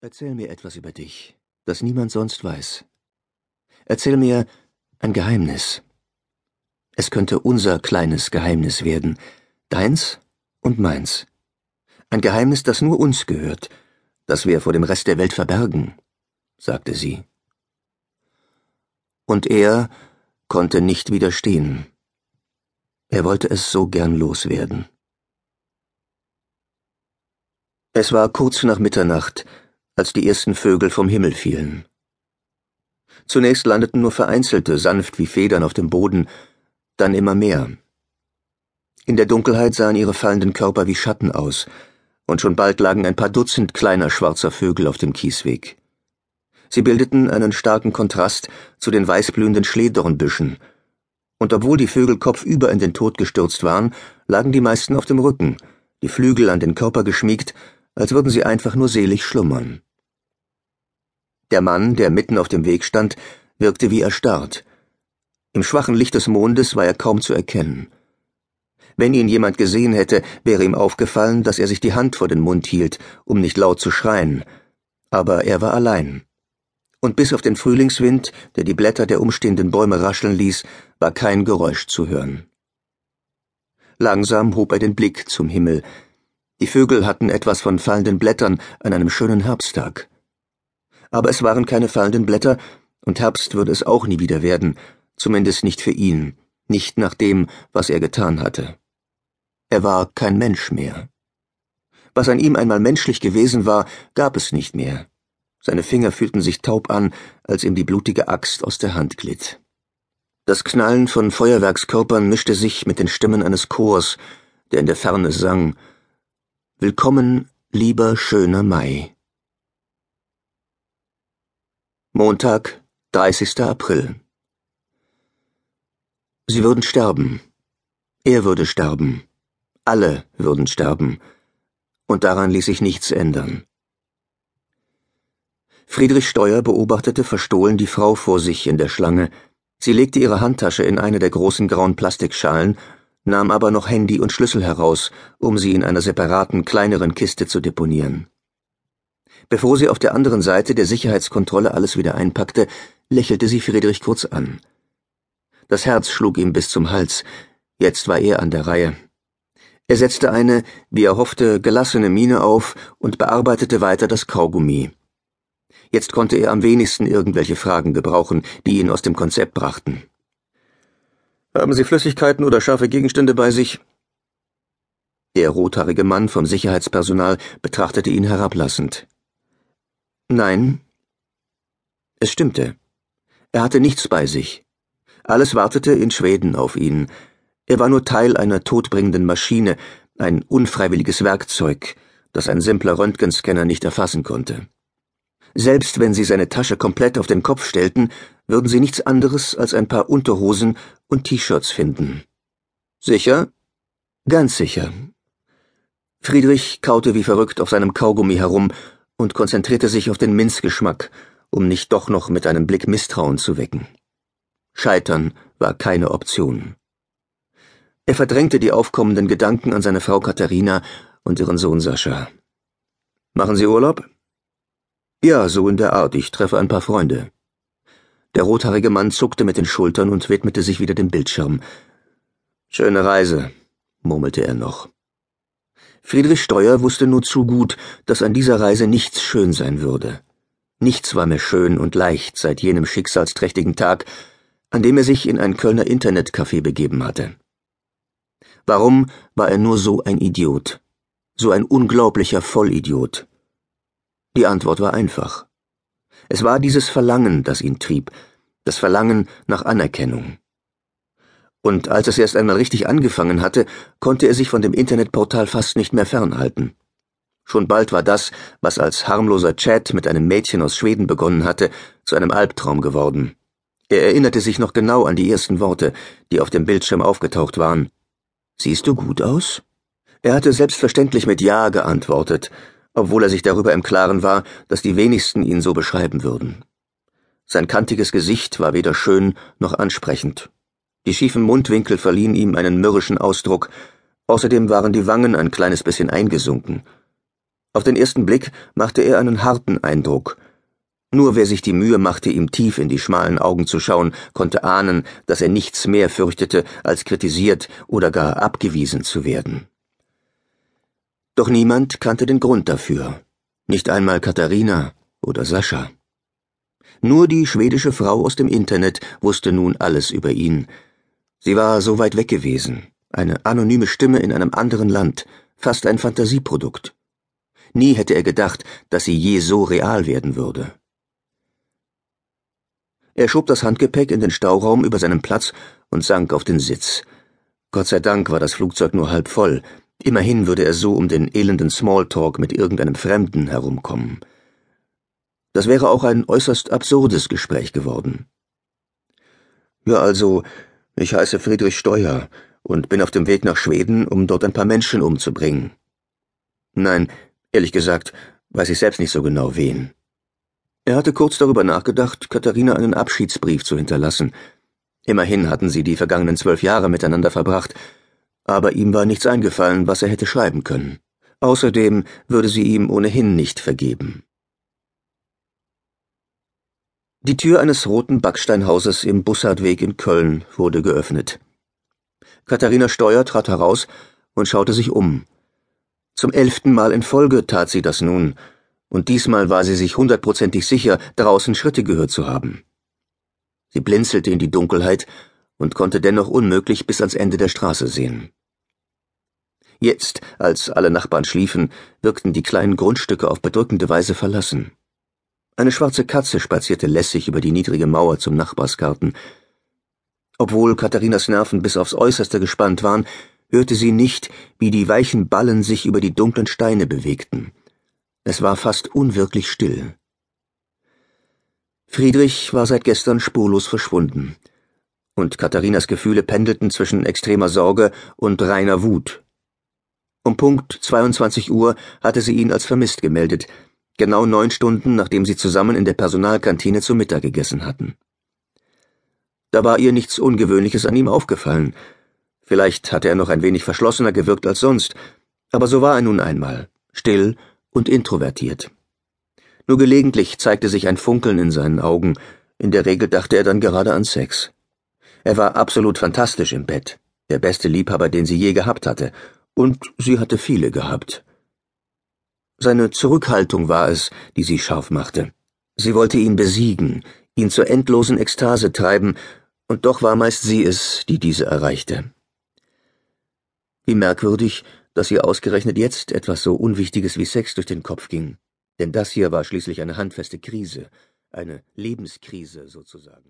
Erzähl mir etwas über dich, das niemand sonst weiß. Erzähl mir ein Geheimnis. Es könnte unser kleines Geheimnis werden, deins und meins. Ein Geheimnis, das nur uns gehört, das wir vor dem Rest der Welt verbergen, sagte sie. Und er konnte nicht widerstehen. Er wollte es so gern loswerden. Es war kurz nach Mitternacht, als die ersten Vögel vom Himmel fielen. Zunächst landeten nur vereinzelte, sanft wie Federn auf dem Boden, dann immer mehr. In der Dunkelheit sahen ihre fallenden Körper wie Schatten aus, und schon bald lagen ein paar Dutzend kleiner schwarzer Vögel auf dem Kiesweg. Sie bildeten einen starken Kontrast zu den weißblühenden Schlehdornbüschen, und obwohl die Vögel kopfüber in den Tod gestürzt waren, lagen die meisten auf dem Rücken, die Flügel an den Körper geschmiegt, als würden sie einfach nur selig schlummern. Der Mann, der mitten auf dem Weg stand, wirkte wie erstarrt. Im schwachen Licht des Mondes war er kaum zu erkennen. Wenn ihn jemand gesehen hätte, wäre ihm aufgefallen, dass er sich die Hand vor den Mund hielt, um nicht laut zu schreien. Aber er war allein. Und bis auf den Frühlingswind, der die Blätter der umstehenden Bäume rascheln ließ, war kein Geräusch zu hören. Langsam hob er den Blick zum Himmel. Die Vögel hatten etwas von fallenden Blättern an einem schönen Herbsttag aber es waren keine fallenden Blätter, und Herbst würde es auch nie wieder werden, zumindest nicht für ihn, nicht nach dem, was er getan hatte. Er war kein Mensch mehr. Was an ihm einmal menschlich gewesen war, gab es nicht mehr. Seine Finger fühlten sich taub an, als ihm die blutige Axt aus der Hand glitt. Das Knallen von Feuerwerkskörpern mischte sich mit den Stimmen eines Chors, der in der Ferne sang Willkommen, lieber schöner Mai. Montag, 30. April. Sie würden sterben. Er würde sterben. Alle würden sterben. Und daran ließ sich nichts ändern. Friedrich Steuer beobachtete verstohlen die Frau vor sich in der Schlange. Sie legte ihre Handtasche in eine der großen grauen Plastikschalen, nahm aber noch Handy und Schlüssel heraus, um sie in einer separaten, kleineren Kiste zu deponieren. Bevor sie auf der anderen Seite der Sicherheitskontrolle alles wieder einpackte, lächelte sie Friedrich kurz an. Das Herz schlug ihm bis zum Hals. Jetzt war er an der Reihe. Er setzte eine, wie er hoffte, gelassene Miene auf und bearbeitete weiter das Kaugummi. Jetzt konnte er am wenigsten irgendwelche Fragen gebrauchen, die ihn aus dem Konzept brachten. Haben Sie Flüssigkeiten oder scharfe Gegenstände bei sich? Der rothaarige Mann vom Sicherheitspersonal betrachtete ihn herablassend. Nein. Es stimmte. Er hatte nichts bei sich. Alles wartete in Schweden auf ihn. Er war nur Teil einer todbringenden Maschine, ein unfreiwilliges Werkzeug, das ein simpler Röntgenscanner nicht erfassen konnte. Selbst wenn sie seine Tasche komplett auf den Kopf stellten, würden sie nichts anderes als ein paar Unterhosen und T-Shirts finden. Sicher? Ganz sicher. Friedrich kaute wie verrückt auf seinem Kaugummi herum und konzentrierte sich auf den Minzgeschmack, um nicht doch noch mit einem Blick Misstrauen zu wecken. Scheitern war keine Option. Er verdrängte die aufkommenden Gedanken an seine Frau Katharina und ihren Sohn Sascha. Machen Sie Urlaub? Ja, so in der Art, ich treffe ein paar Freunde. Der rothaarige Mann zuckte mit den Schultern und widmete sich wieder dem Bildschirm. Schöne Reise, murmelte er noch. Friedrich Steuer wusste nur zu gut, dass an dieser Reise nichts schön sein würde. Nichts war mehr schön und leicht seit jenem schicksalsträchtigen Tag, an dem er sich in ein Kölner Internetcafé begeben hatte. Warum war er nur so ein Idiot? So ein unglaublicher Vollidiot? Die Antwort war einfach. Es war dieses Verlangen, das ihn trieb, das Verlangen nach Anerkennung und als es erst einmal richtig angefangen hatte, konnte er sich von dem Internetportal fast nicht mehr fernhalten. Schon bald war das, was als harmloser Chat mit einem Mädchen aus Schweden begonnen hatte, zu einem Albtraum geworden. Er erinnerte sich noch genau an die ersten Worte, die auf dem Bildschirm aufgetaucht waren. Siehst du gut aus? Er hatte selbstverständlich mit Ja geantwortet, obwohl er sich darüber im Klaren war, dass die wenigsten ihn so beschreiben würden. Sein kantiges Gesicht war weder schön noch ansprechend. Die schiefen Mundwinkel verliehen ihm einen mürrischen Ausdruck, außerdem waren die Wangen ein kleines bisschen eingesunken. Auf den ersten Blick machte er einen harten Eindruck. Nur wer sich die Mühe machte, ihm tief in die schmalen Augen zu schauen, konnte ahnen, dass er nichts mehr fürchtete, als kritisiert oder gar abgewiesen zu werden. Doch niemand kannte den Grund dafür. Nicht einmal Katharina oder Sascha. Nur die schwedische Frau aus dem Internet wusste nun alles über ihn. Sie war so weit weg gewesen, eine anonyme Stimme in einem anderen Land, fast ein Fantasieprodukt. Nie hätte er gedacht, dass sie je so real werden würde. Er schob das Handgepäck in den Stauraum über seinen Platz und sank auf den Sitz. Gott sei Dank war das Flugzeug nur halb voll, Immerhin würde er so um den elenden Smalltalk mit irgendeinem Fremden herumkommen. Das wäre auch ein äußerst absurdes Gespräch geworden. Ja, also, ich heiße Friedrich Steuer und bin auf dem Weg nach Schweden, um dort ein paar Menschen umzubringen. Nein, ehrlich gesagt, weiß ich selbst nicht so genau wen. Er hatte kurz darüber nachgedacht, Katharina einen Abschiedsbrief zu hinterlassen. Immerhin hatten sie die vergangenen zwölf Jahre miteinander verbracht, aber ihm war nichts eingefallen, was er hätte schreiben können. Außerdem würde sie ihm ohnehin nicht vergeben. Die Tür eines roten Backsteinhauses im Bussardweg in Köln wurde geöffnet. Katharina Steuer trat heraus und schaute sich um. Zum elften Mal in Folge tat sie das nun, und diesmal war sie sich hundertprozentig sicher, draußen Schritte gehört zu haben. Sie blinzelte in die Dunkelheit und konnte dennoch unmöglich bis ans Ende der Straße sehen. Jetzt, als alle Nachbarn schliefen, wirkten die kleinen Grundstücke auf bedrückende Weise verlassen. Eine schwarze Katze spazierte lässig über die niedrige Mauer zum Nachbarsgarten. Obwohl Katharinas Nerven bis aufs Äußerste gespannt waren, hörte sie nicht, wie die weichen Ballen sich über die dunklen Steine bewegten. Es war fast unwirklich still. Friedrich war seit gestern spurlos verschwunden, und Katharinas Gefühle pendelten zwischen extremer Sorge und reiner Wut. Um Punkt 22 Uhr hatte sie ihn als vermisst gemeldet, genau neun Stunden nachdem sie zusammen in der Personalkantine zu Mittag gegessen hatten. Da war ihr nichts Ungewöhnliches an ihm aufgefallen. Vielleicht hatte er noch ein wenig verschlossener gewirkt als sonst, aber so war er nun einmal, still und introvertiert. Nur gelegentlich zeigte sich ein Funkeln in seinen Augen, in der Regel dachte er dann gerade an Sex. Er war absolut fantastisch im Bett, der beste Liebhaber, den sie je gehabt hatte, und sie hatte viele gehabt. Seine Zurückhaltung war es, die sie scharf machte. Sie wollte ihn besiegen, ihn zur endlosen Ekstase treiben, und doch war meist sie es, die diese erreichte. Wie merkwürdig, dass ihr ausgerechnet jetzt etwas so Unwichtiges wie Sex durch den Kopf ging. Denn das hier war schließlich eine handfeste Krise, eine Lebenskrise sozusagen.